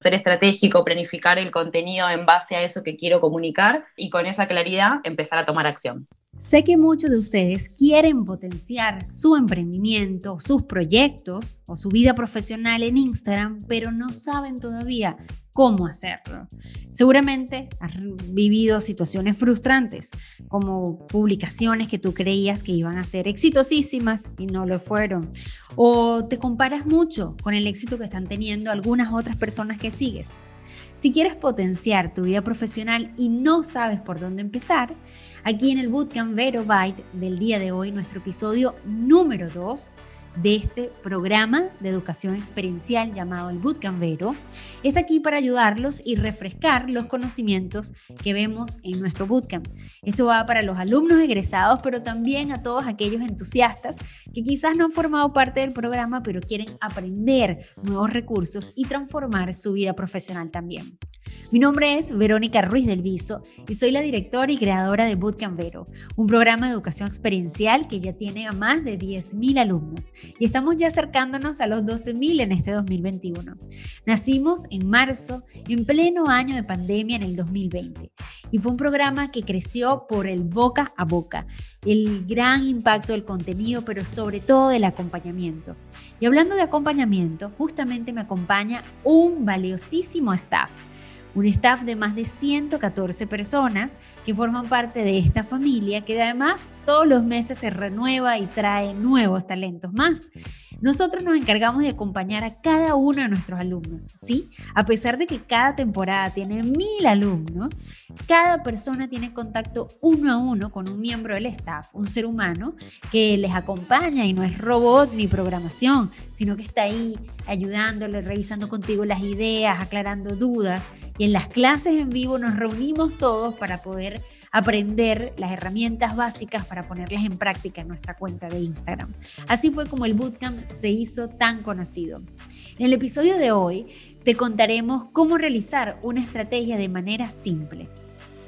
ser estratégico, planificar el contenido en base a eso que quiero comunicar y con esa claridad empezar a tomar acción. Sé que muchos de ustedes quieren potenciar su emprendimiento, sus proyectos o su vida profesional en Instagram, pero no saben todavía cómo hacerlo. Seguramente has vivido situaciones frustrantes, como publicaciones que tú creías que iban a ser exitosísimas y no lo fueron. O te comparas mucho con el éxito que están teniendo algunas otras personas que sigues. Si quieres potenciar tu vida profesional y no sabes por dónde empezar, aquí en el Bootcamp Vero Byte del día de hoy, nuestro episodio número 2, de este programa de educación experiencial llamado el Bootcamp Vero, está aquí para ayudarlos y refrescar los conocimientos que vemos en nuestro bootcamp. Esto va para los alumnos egresados, pero también a todos aquellos entusiastas que quizás no han formado parte del programa, pero quieren aprender nuevos recursos y transformar su vida profesional también. Mi nombre es Verónica Ruiz del Viso y soy la directora y creadora de Bootcamp Vero, un programa de educación experiencial que ya tiene a más de 10.000 alumnos y estamos ya acercándonos a los 12.000 en este 2021. Nacimos en marzo, en pleno año de pandemia en el 2020 y fue un programa que creció por el boca a boca, el gran impacto del contenido, pero sobre todo del acompañamiento. Y hablando de acompañamiento, justamente me acompaña un valiosísimo staff un staff de más de 114 personas que forman parte de esta familia que además todos los meses se renueva y trae nuevos talentos más. Nosotros nos encargamos de acompañar a cada uno de nuestros alumnos, ¿sí? A pesar de que cada temporada tiene mil alumnos, cada persona tiene contacto uno a uno con un miembro del staff, un ser humano que les acompaña y no es robot ni programación, sino que está ahí ayudándole, revisando contigo las ideas, aclarando dudas. Y en las clases en vivo nos reunimos todos para poder aprender las herramientas básicas para ponerlas en práctica en nuestra cuenta de Instagram. Así fue como el bootcamp se hizo tan conocido. En el episodio de hoy te contaremos cómo realizar una estrategia de manera simple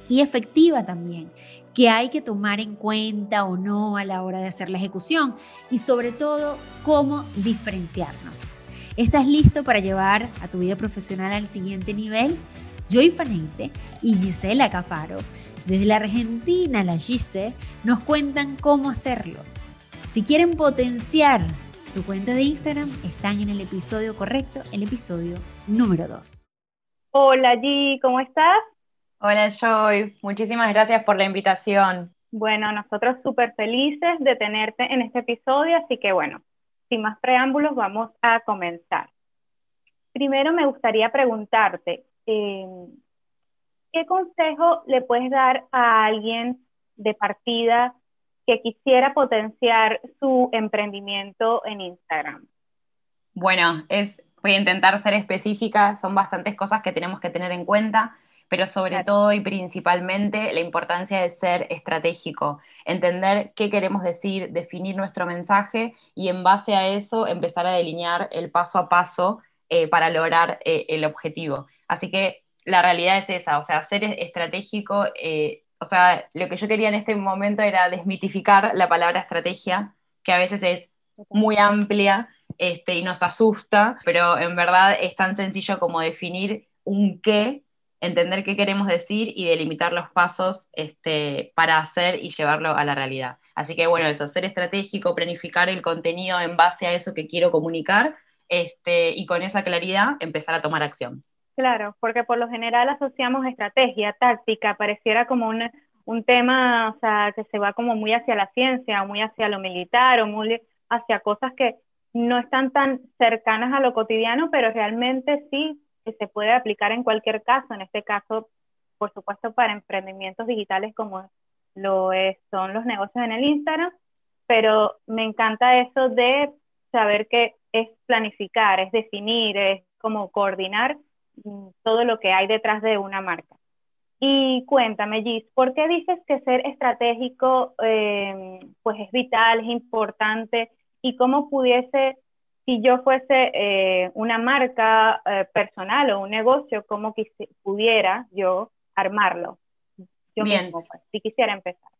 y efectiva también, que hay que tomar en cuenta o no a la hora de hacer la ejecución y sobre todo cómo diferenciarnos. ¿Estás listo para llevar a tu vida profesional al siguiente nivel? Joy Faneite y Gisela Cafaro desde la Argentina, la Gise, nos cuentan cómo hacerlo. Si quieren potenciar su cuenta de Instagram, están en el episodio correcto, el episodio número 2. Hola G, ¿cómo estás? Hola Joy, muchísimas gracias por la invitación. Bueno, nosotros súper felices de tenerte en este episodio, así que bueno, sin más preámbulos, vamos a comenzar. Primero me gustaría preguntarte, eh, ¿qué consejo le puedes dar a alguien de partida que quisiera potenciar su emprendimiento en Instagram? Bueno, es, voy a intentar ser específica, son bastantes cosas que tenemos que tener en cuenta, pero sobre todo y principalmente la importancia de ser estratégico, entender qué queremos decir, definir nuestro mensaje y en base a eso empezar a delinear el paso a paso eh, para lograr eh, el objetivo. Así que la realidad es esa, o sea, ser estratégico, eh, o sea, lo que yo quería en este momento era desmitificar la palabra estrategia, que a veces es muy amplia este, y nos asusta, pero en verdad es tan sencillo como definir un qué, entender qué queremos decir y delimitar los pasos este, para hacer y llevarlo a la realidad. Así que bueno, eso, ser estratégico, planificar el contenido en base a eso que quiero comunicar este, y con esa claridad empezar a tomar acción. Claro, porque por lo general asociamos estrategia, táctica, pareciera como un, un tema, o sea, que se va como muy hacia la ciencia, muy hacia lo militar, o muy hacia cosas que no están tan cercanas a lo cotidiano, pero realmente sí que se puede aplicar en cualquier caso, en este caso, por supuesto, para emprendimientos digitales como lo es, son los negocios en el Instagram, pero me encanta eso de saber que es planificar, es definir, es como coordinar Mm, todo lo que hay detrás de una marca. Y cuéntame, Gis, ¿por qué dices que ser estratégico eh, pues es vital, es importante? ¿Y cómo pudiese, si yo fuese eh, una marca eh, personal o un negocio, cómo pudiera yo armarlo? Yo Bien. Mismo, pues, si quisiera empezar.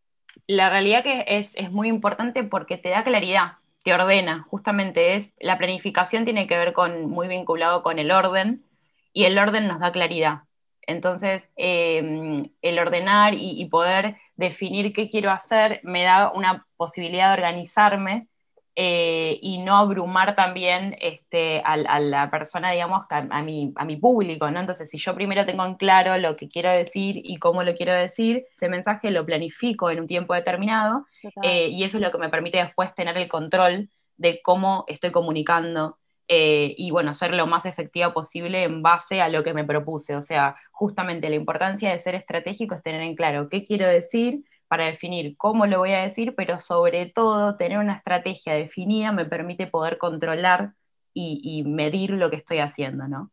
La realidad que es, es muy importante porque te da claridad, te ordena, justamente es, la planificación tiene que ver con, muy vinculado con el orden, y el orden nos da claridad. Entonces, em, el ordenar y, poder definir qué quiero hacer me da una posibilidad de organizarme eh, y no abrumar también este, a, la persona, digamos, a, mi, a mi público, ¿no? Entonces, si yo primero tengo en claro lo que quiero decir y cómo lo quiero decir, ese mensaje lo planifico en un tiempo determinado eh, y eso es lo que me permite después tener el control de cómo estoy comunicando eh, y bueno, ser lo más efectiva posible en base a lo que me propuse. O sea, justamente la importancia de ser estratégico es tener en claro qué quiero decir para definir cómo lo voy a decir, pero sobre todo tener una estrategia definida me permite poder controlar y, medir lo que estoy haciendo, ¿no?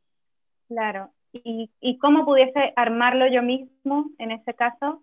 Claro. ¿Y, ¿Y cómo pudiese armarlo yo mismo en ese caso?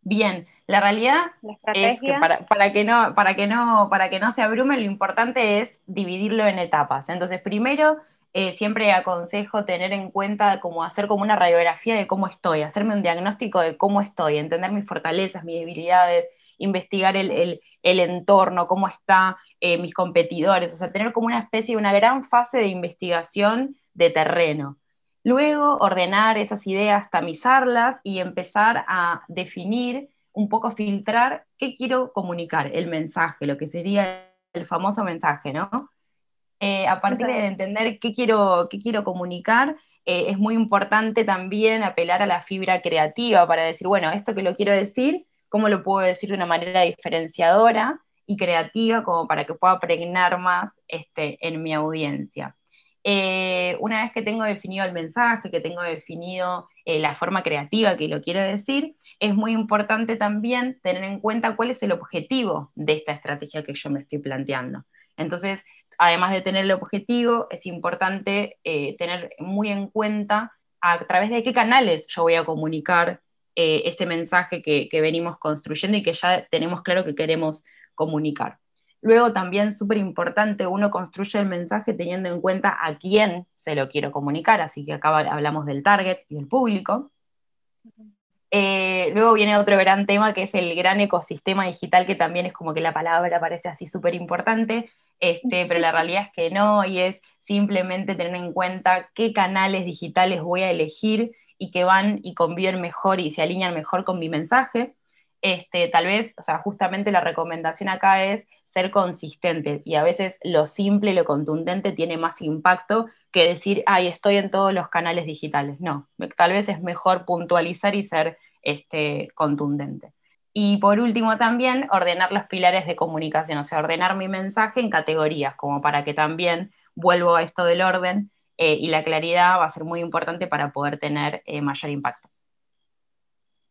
Bien, la realidad es que para, que no, para, que no, para que no se abrume, lo importante es dividirlo en etapas. Entonces, primero, eh, siempre aconsejo tener en cuenta como hacer como una radiografía de cómo estoy, hacerme un diagnóstico de cómo estoy, entender mis fortalezas, mis debilidades, investigar el, entorno, cómo están eh, mis competidores, o sea, tener como una especie, una gran fase de investigación de terreno. Luego ordenar esas ideas, tamizarlas y empezar a definir, un poco filtrar qué quiero comunicar, el mensaje, lo que sería el famoso mensaje, ¿no? Eh, a partir de entender qué quiero, qué quiero comunicar, eh, es muy importante también apelar a la fibra creativa para decir, bueno, esto que lo quiero decir, ¿cómo lo puedo decir de una manera diferenciadora y creativa como para que pueda pregnar más este, en mi audiencia? Eh, una vez que tengo definido el mensaje, que tengo definido eh, la forma creativa que lo quiero decir, es muy importante también tener en cuenta cuál es el objetivo de esta estrategia que yo me estoy planteando. Entonces, además de tener el objetivo, es importante eh, tener muy en cuenta a través de qué canales yo voy a comunicar ese mensaje que venimos construyendo y que ya tenemos claro que queremos comunicar. Luego también súper importante, uno construye el mensaje teniendo en cuenta a quién se lo quiero comunicar, así que acá hablamos del target y del público. Eh, luego viene otro gran tema que es el gran ecosistema digital, que también es como que la palabra parece así súper importante, este, pero la realidad es que no, y es simplemente tener en cuenta qué canales digitales voy a elegir y que van y conviven mejor y se alinean mejor con mi mensaje. Este, tal vez, o sea, justamente la recomendación acá es ser consistente y a veces lo simple, lo contundente tiene más impacto que decir, ay, estoy en todos los canales digitales. No, tal vez es mejor puntualizar y ser este, contundente. Y por último también ordenar los pilares de comunicación, o sea, ordenar mi mensaje en categorías, como para que también vuelvo a esto del orden eh, y la claridad va a ser muy importante para poder tener eh, mayor impacto.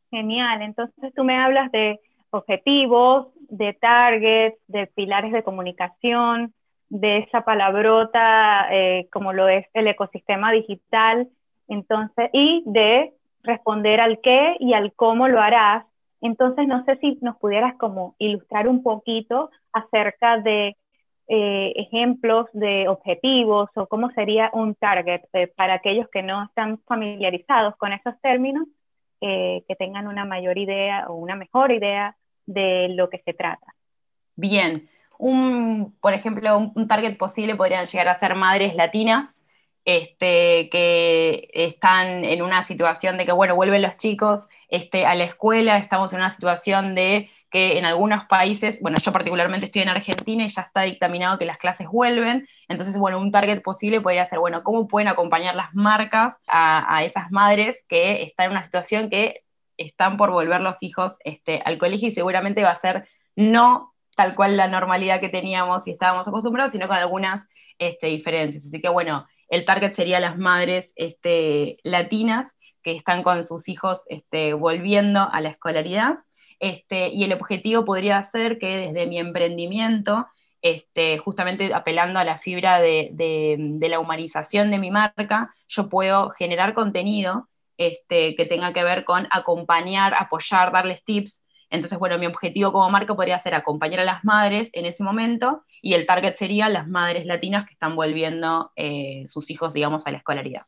Genial, entonces tú me hablas de objetivos, de targets, de pilares de comunicación, de esa palabrota eh, como lo es el ecosistema digital, entonces, y de responder al qué y al cómo lo harás. Entonces, no sé si nos pudieras como ilustrar un poquito acerca de eh, ejemplos de objetivos o cómo sería un target eh, para aquellos que no están familiarizados con esos términos, que tengan una mayor idea o una mejor idea de lo que se trata. Bien, un, por ejemplo, un, target posible podrían llegar a ser madres latinas este, que están en una situación de que, bueno, vuelven los chicos este, a la escuela, estamos en una situación de que en algunos países, bueno, yo particularmente estoy en Argentina y ya está dictaminado que las clases vuelven, entonces, bueno, un target posible podría ser, bueno, ¿cómo pueden acompañar las marcas a, esas madres que están en una situación que están por volver los hijos este, al colegio y seguramente va a ser no tal cual la normalidad que teníamos y estábamos acostumbrados, sino con algunas este, diferencias. Así que bueno, el target sería las madres este, latinas que están con sus hijos este, volviendo a la escolaridad. Este, y el objetivo podría ser que desde mi emprendimiento, este, justamente apelando a la fibra de, la humanización de mi marca, yo puedo generar contenido este, que tenga que ver con acompañar, apoyar, darles tips. Entonces, bueno, mi objetivo como marca podría ser acompañar a las madres en ese momento y el target sería las madres latinas que están volviendo eh, sus hijos, digamos, a la escolaridad.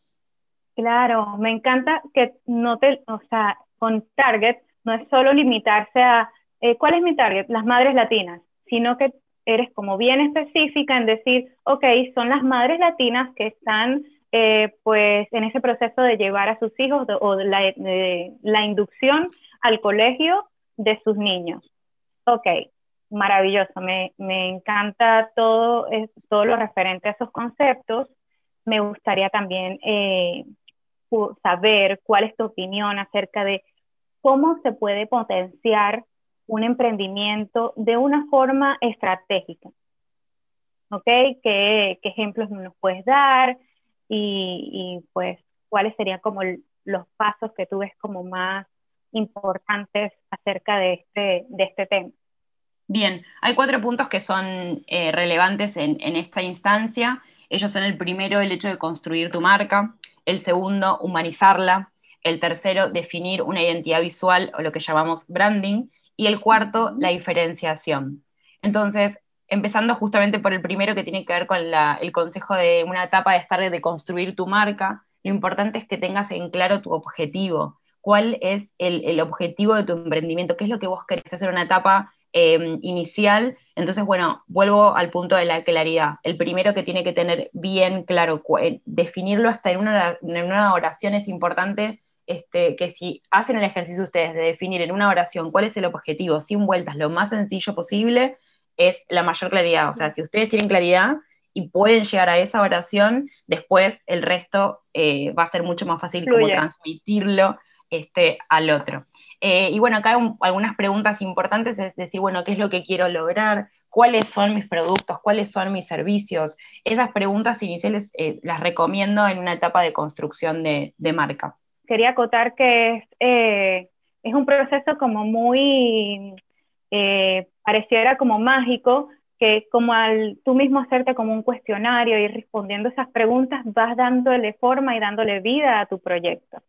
Claro, me encanta que no te, o sea, con target no es solo limitarse a eh, cuál es mi target, las madres latinas, sino que eres como bien específica en decir, ok, son las madres latinas que están eh, pues en ese proceso de llevar a sus hijos o la, la inducción al colegio de sus niños. Ok, maravilloso, me, me encanta todo, todo lo referente a esos conceptos. Me gustaría también eh, saber cuál es tu opinión acerca de cómo se puede potenciar un emprendimiento de una forma estratégica. ¿Ok? ¿Qué, ejemplos nos puedes dar? Y, pues, ¿cuáles serían como los pasos que tú ves como más importantes acerca de este, de este tema? Bien, hay cuatro puntos que son eh, relevantes en, en esta instancia. Ellos son el primero, el hecho de construir tu marca, el segundo, humanizarla, el tercero, definir una identidad visual o lo que llamamos branding, y el cuarto, la diferenciación. Entonces, empezando justamente por el primero que tiene que ver con el consejo de una etapa de estar de construir tu marca, lo importante es que tengas en claro tu objetivo. ¿Cuál es el, objetivo de tu emprendimiento? ¿Qué es lo que vos querés hacer en una etapa em, inicial? Entonces, bueno, vuelvo al punto de la claridad. El primero que tiene que tener bien claro, eh, definirlo hasta en una, en una oración es importante este, que si hacen el ejercicio ustedes de definir en una oración cuál es el objetivo, sin vueltas, lo más sencillo posible, es la mayor claridad. O sea, si ustedes tienen claridad y pueden llegar a esa oración, después el resto eh, va a ser mucho más fácil como transmitirlo este, al otro. Eh, y bueno, acá hay algunas preguntas importantes, es decir, bueno, ¿qué es lo que quiero lograr? ¿Cuáles son mis productos? ¿Cuáles son mis servicios? Esas preguntas iniciales eh, las recomiendo en una etapa de construcción de marca quería acotar que es, eh, es un proceso como muy, pareciera como mágico, que como al tú mismo hacerte como un cuestionario y respondiendo esas preguntas, vas dándole forma y dándole vida a tu proyecto.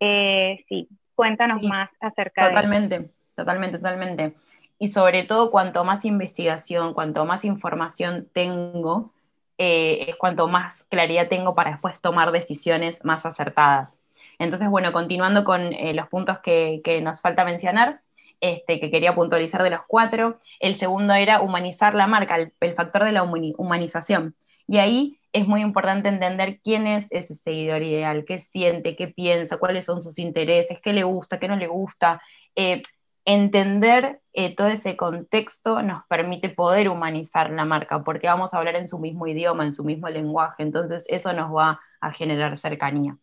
Eh, sí, cuéntanos más acerca totalmente, de eso. Totalmente, totalmente. Y sobre todo, cuanto más investigación, cuanto más información tengo, es cuanto más claridad tengo para después tomar decisiones más acertadas. Entonces, bueno, continuando con eh, los puntos que, nos falta mencionar, este, que quería puntualizar de los cuatro, el segundo era humanizar la marca, el, factor de la humanización. Y ahí es muy importante entender quién es ese seguidor ideal, qué siente, qué piensa, cuáles son sus intereses, qué le gusta, qué no le gusta. Eh, entender eh, todo ese contexto nos permite poder humanizar la marca, porque vamos a hablar en su mismo idioma, en su mismo lenguaje, entonces eso nos va a generar cercanía.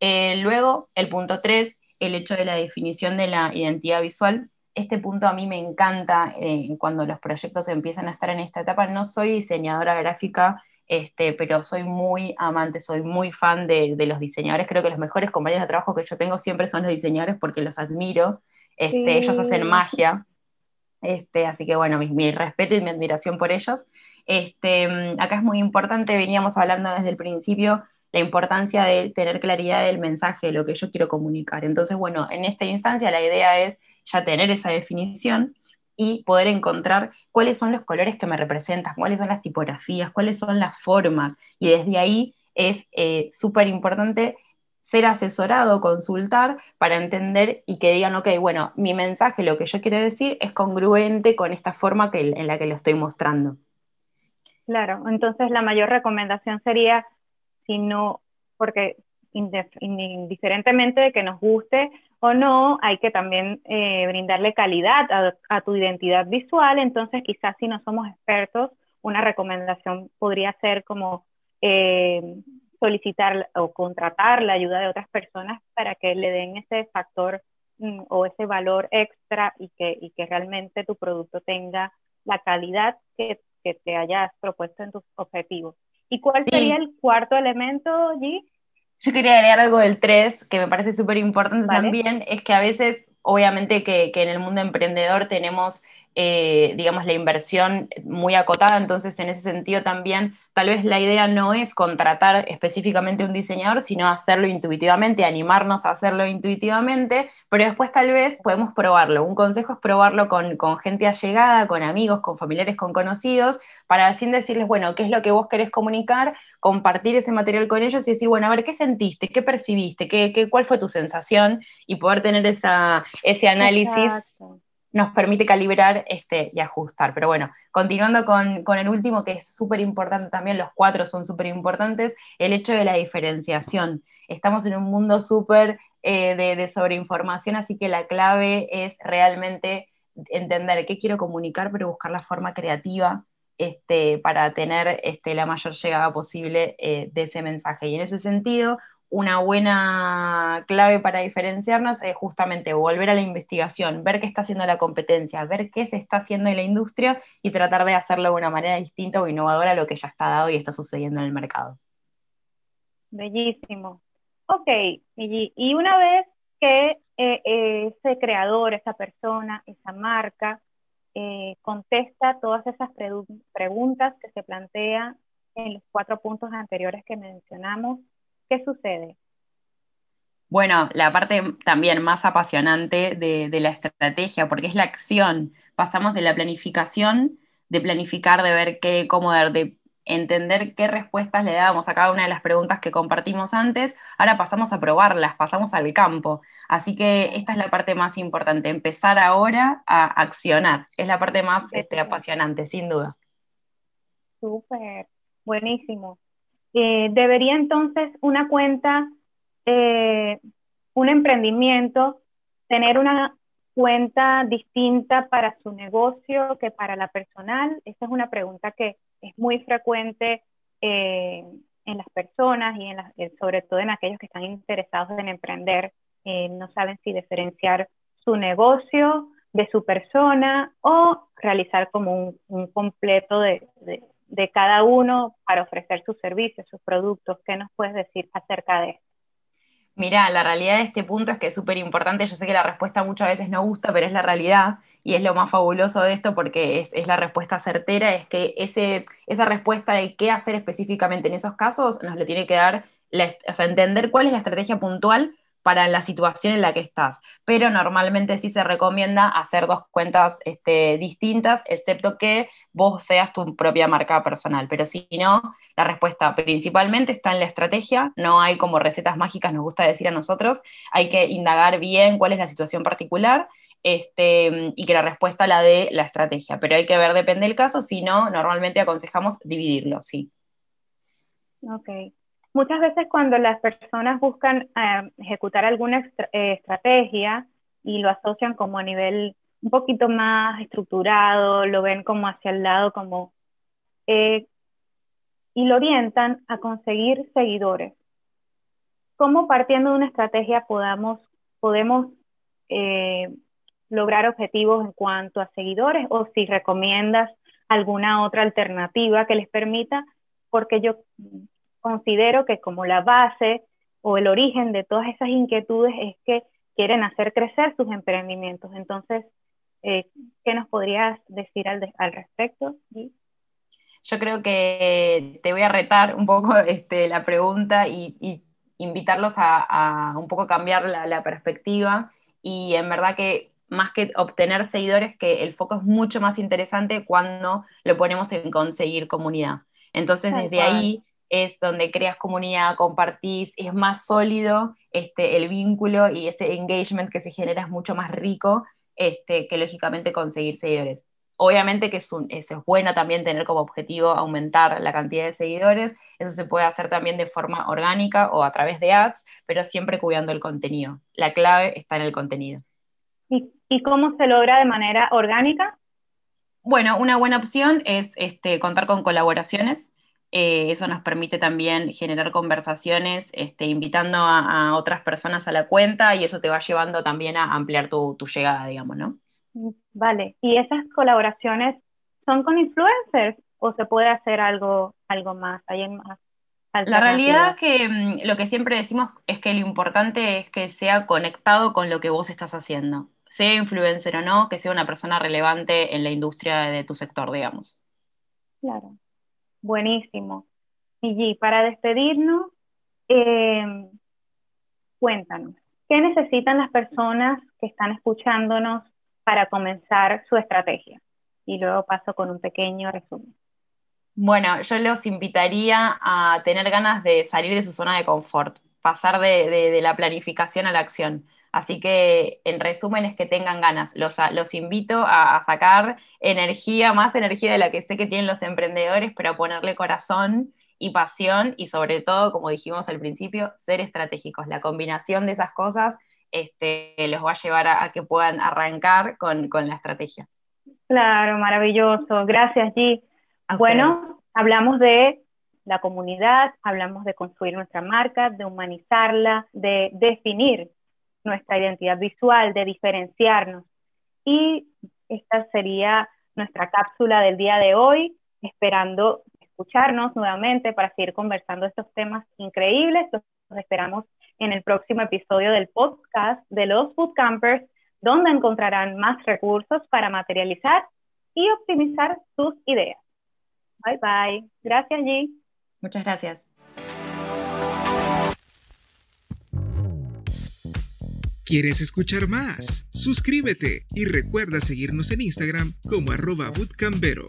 Eh, luego, el punto 3, el hecho de la definición de la identidad visual. Este punto a mí me encanta eh, cuando los proyectos empiezan a estar en esta etapa. No soy diseñadora gráfica, este, pero soy muy amante, soy muy fan de, los diseñadores. Creo que los mejores compañeros de trabajo que yo tengo siempre son los diseñadores porque los admiro. Este, Ellos hacen magia. Este, así que bueno, mi, respeto y mi admiración por ellos. Este, mm, acá es muy importante, veníamos hablando desde el principio la importancia de tener claridad del mensaje, de lo que yo quiero comunicar. Entonces, bueno, en esta instancia la idea es ya tener esa definición y poder encontrar cuáles son los colores que me representan, cuáles son las tipografías, cuáles son las formas. Y desde ahí es eh, súper importante ser asesorado, consultar para entender y que digan, ok, bueno, mi mensaje, lo que yo quiero decir es congruente con esta forma que, en la que lo estoy mostrando. Claro, entonces la mayor recomendación sería sino porque indiferentemente de que nos guste o no, hay que también eh, brindarle calidad a, tu identidad visual, entonces quizás si no somos expertos, una recomendación podría ser como eh, solicitar o contratar la ayuda de otras personas para que le den ese factor mm, o ese valor extra y que, y que realmente tu producto tenga la calidad que, que te hayas propuesto en tus objetivos. ¿Y cuál sería el cuarto elemento, G? Yo quería agregar algo del 3, que me parece súper importante también, es que a veces, obviamente que, que en el mundo emprendedor tenemos eh, digamos, la inversión muy acotada, entonces en ese sentido también tal vez la idea no es contratar específicamente un diseñador, sino hacerlo intuitivamente, animarnos a hacerlo intuitivamente, pero después tal vez podemos probarlo. Un consejo es probarlo con, con gente allegada, con amigos, con familiares, con conocidos, para así decirles, bueno, ¿qué es lo que vos querés comunicar? Compartir ese material con ellos y decir, bueno, a ver, ¿qué sentiste? ¿Qué percibiste? ¿Qué, qué cuál fue tu sensación? Y poder tener esa, ese análisis nos permite calibrar este, y ajustar. Pero bueno, continuando con, el último, que es súper importante también, los cuatro son súper importantes, el hecho de la diferenciación. Estamos en un mundo súper eh, de, de sobreinformación, así que la clave es realmente entender qué quiero comunicar, pero buscar la forma creativa este, para tener este, la mayor llegada posible eh, de ese mensaje. Y en ese sentido, una buena clave para diferenciarnos es justamente volver a la investigación, ver qué está haciendo la competencia, ver qué se está haciendo en la industria y tratar de hacerlo de una manera distinta o innovadora a lo que ya está dado y está sucediendo en el mercado. Bellísimo. Ok, y una vez que eh, ese creador, esa persona, esa marca, eh, contesta todas esas preguntas que se plantean en los cuatro puntos anteriores que mencionamos, ¿qué sucede? Bueno, la parte también más apasionante de, de, la estrategia, porque es la acción. Pasamos de la planificación, de planificar, de ver qué, cómo, de, entender qué respuestas le dábamos a cada una de las preguntas que compartimos antes, ahora pasamos a probarlas, pasamos al campo. Así que esta es la parte más importante, empezar ahora a accionar. Es la parte más este, apasionante, sin duda. Súper, buenísimo. Eh, ¿Debería entonces una cuenta, eh, un emprendimiento, tener una cuenta distinta para su negocio que para la personal? Esa es una pregunta que es muy frecuente eh, en las personas y en eh, sobre todo en aquellos que están interesados en emprender, no saben si diferenciar su negocio de su persona o realizar como un, completo de, cada uno para ofrecer sus servicios, sus productos. ¿Qué nos puedes decir acerca de esto? Mira, la realidad de este punto es que es súper importante. Yo sé que la respuesta muchas veces no gusta, pero es la realidad y es lo más fabuloso de esto porque es, la respuesta certera, es que ese, esa respuesta de qué hacer específicamente en esos casos nos lo tiene que dar, o sea, entender cuál es la estrategia puntual para la situación en la que estás. Pero normalmente sí se recomienda hacer dos cuentas este, distintas, excepto que vos seas tu propia marca personal. Pero si no, la respuesta principalmente está en la estrategia, no hay como recetas mágicas, nos gusta decir a nosotros, hay que indagar bien cuál es la situación particular este, y que la respuesta la de la estrategia. Pero hay que ver, depende del caso, si no, normalmente aconsejamos dividirlo, sí. Ok. Muchas veces cuando las personas buscan eh, ejecutar alguna eh, estrategia y lo asocian como a nivel un poquito más estructurado, lo ven como hacia el lado, como... Eh, y lo orientan a conseguir seguidores. ¿Cómo partiendo de una estrategia podamos, podemos lograr objetivos en cuanto a seguidores o si recomiendas alguna otra alternativa que les permita, porque yo considero que como la base o el origen de todas esas inquietudes es que quieren hacer crecer sus emprendimientos. Entonces, eh, ¿qué nos podrías decir al, al respecto? Yo creo que te voy a retar un poco este, la pregunta y, invitarlos a, un poco cambiar la, la perspectiva y en verdad que más que obtener seguidores, que el foco es mucho más interesante cuando lo ponemos en conseguir comunidad. Entonces, desde ahí es donde creas comunidad, compartís, es más sólido este, el vínculo y ese engagement que se genera es mucho más rico este, que lógicamente conseguir seguidores. Obviamente que es, un, es bueno también tener como objetivo aumentar la cantidad de seguidores, eso se puede hacer también de forma orgánica o a través de ads, pero siempre cuidando el contenido. La clave está en el contenido. ¿Y, cómo se logra de manera orgánica? Bueno, una buena opción es este, contar con colaboraciones. Eh, eso nos permite también generar conversaciones, este, invitando a, otras personas a la cuenta y eso te va llevando también a ampliar tu, llegada, digamos, ¿no? Vale, ¿y esas colaboraciones son con influencers o se puede hacer algo, algo más? ¿Hay más la realidad es que mm, lo que siempre decimos es que lo importante es que sea conectado con lo que vos estás haciendo sea influencer o no, que sea una persona relevante en la industria de tu sector, digamos. Claro, buenísimo. Y para despedirnos, eh, cuéntanos, ¿qué necesitan las personas que están escuchándonos para comenzar su estrategia? Y luego paso con un pequeño resumen. Bueno, yo los invitaría a tener ganas de salir de su zona de confort, pasar de la planificación a la acción Así que en resumen es que tengan ganas. Los, los invito a, sacar energía, más energía de la que sé que tienen los emprendedores, pero a ponerle corazón y pasión y sobre todo, como dijimos al principio, ser estratégicos. La combinación de esas cosas este, los va a llevar a, que puedan arrancar con, la estrategia. Claro, maravilloso. Gracias, G. Bueno, hablamos de la comunidad, hablamos de construir nuestra marca, de humanizarla, de definir nuestra identidad visual, de diferenciarnos. Y esta sería nuestra cápsula del día de hoy, esperando escucharnos nuevamente para seguir conversando estos temas increíbles. Los esperamos en el próximo episodio del podcast de los Bootcampers, donde encontrarán más recursos para materializar y optimizar sus ideas. Bye bye. Gracias, G. Muchas gracias. ¿Quieres escuchar más? Suscríbete y recuerda seguirnos en Instagram como arroba bootcampero.